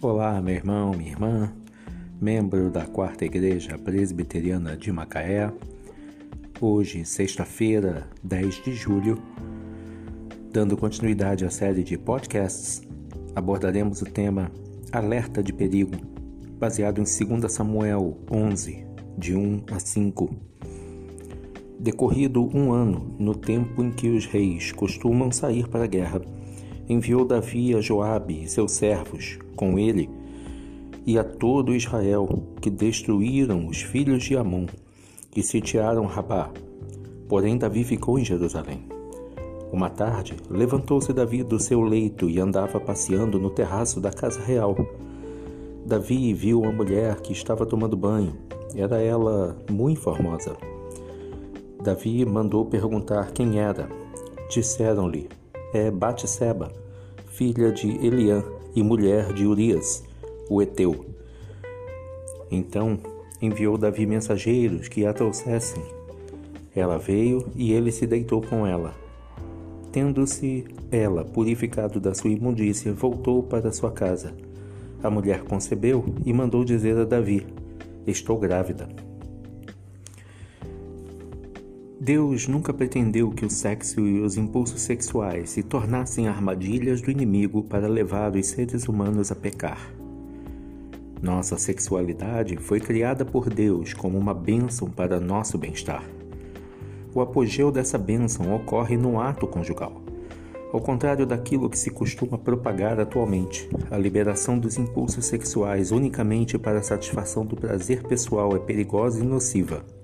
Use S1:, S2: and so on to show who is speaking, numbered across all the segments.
S1: Olá, meu irmão, minha irmã, membro da Quarta Igreja Presbiteriana de Macaé. Hoje, sexta-feira, 10 de julho, dando continuidade à série de podcasts, abordaremos o tema Alerta de Perigo, baseado em 2 Samuel 11, de 1 a 5. Decorrido um ano, no tempo em que os reis costumam sair para a guerra, enviou Davi a Joabe e seus servos, com ele, e a todo Israel, que destruíram os filhos de Amon e sitiaram Rabá. Porém Davi ficou em Jerusalém. Uma tarde, levantou-se Davi do seu leito e andava passeando no terraço da casa real. Davi viu uma mulher que estava tomando banho. Era ela muito formosa. Davi mandou perguntar quem era. Disseram-lhe: é Batseba, filha de Eliã e mulher de Urias, o Eteu. Então enviou Davi mensageiros que a trouxessem. Ela veio e ele se deitou com ela. Tendo-se ela purificado da sua imundícia, voltou para sua casa. A mulher concebeu e mandou dizer a Davi: Estou grávida. Deus nunca pretendeu que o sexo e os impulsos sexuais se tornassem armadilhas do inimigo para levar os seres humanos a pecar. Nossa sexualidade foi criada por Deus como uma bênção para nosso bem-estar. O apogeu dessa bênção ocorre no ato conjugal. Ao contrário daquilo que se costuma propagar atualmente, a liberação dos impulsos sexuais unicamente para a satisfação do prazer pessoal é perigosa e nociva.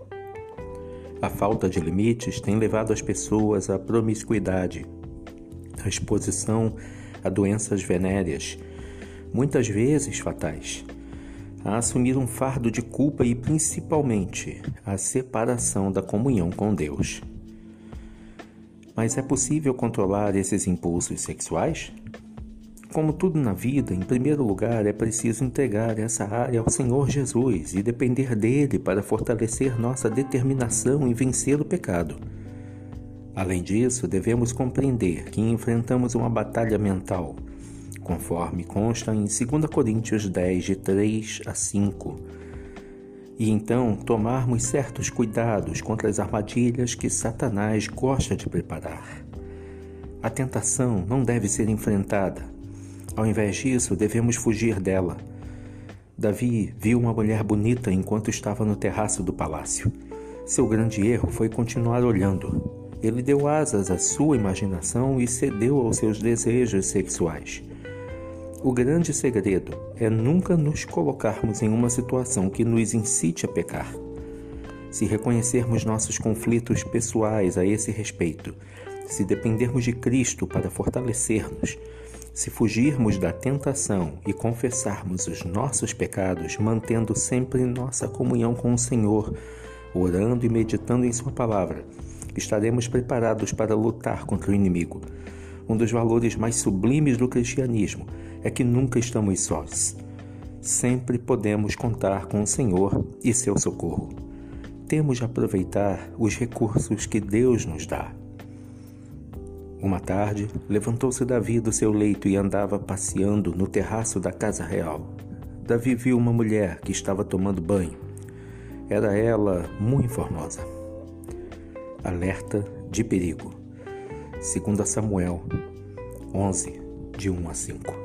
S1: A falta de limites tem levado as pessoas à promiscuidade, à exposição a doenças venéreas, muitas vezes fatais, a assumir um fardo de culpa e principalmente a separação da comunhão com Deus. Mas é possível controlar esses impulsos sexuais? Como tudo na vida, em primeiro lugar é preciso entregar essa área ao Senhor Jesus e depender dele para fortalecer nossa determinação em vencer o pecado. Além disso, devemos compreender que enfrentamos uma batalha mental, conforme consta em 2 Coríntios 10, de 3 a 5, e então tomarmos certos cuidados contra as armadilhas que Satanás gosta de preparar. A tentação não deve ser enfrentada, ao invés disso, devemos fugir dela. Davi viu uma mulher bonita enquanto estava no terraço do palácio. Seu grande erro foi continuar olhando. Ele deu asas à sua imaginação e cedeu aos seus desejos sexuais. O grande segredo é nunca nos colocarmos em uma situação que nos incite a pecar. Se reconhecermos nossos conflitos pessoais a esse respeito, se dependermos de Cristo para fortalecer-nos, se fugirmos da tentação e confessarmos os nossos pecados, mantendo sempre nossa comunhão com o Senhor, orando e meditando em Sua palavra, estaremos preparados para lutar contra o inimigo. Um dos valores mais sublimes do cristianismo é que nunca estamos sós. Sempre podemos contar com o Senhor e seu socorro. Temos de aproveitar os recursos que Deus nos dá. Uma tarde, levantou-se Davi do seu leito e andava passeando no terraço da casa real. Davi viu uma mulher que estava tomando banho. Era ela muito formosa. Alerta de perigo. 2 Samuel 11, de 1 a 5.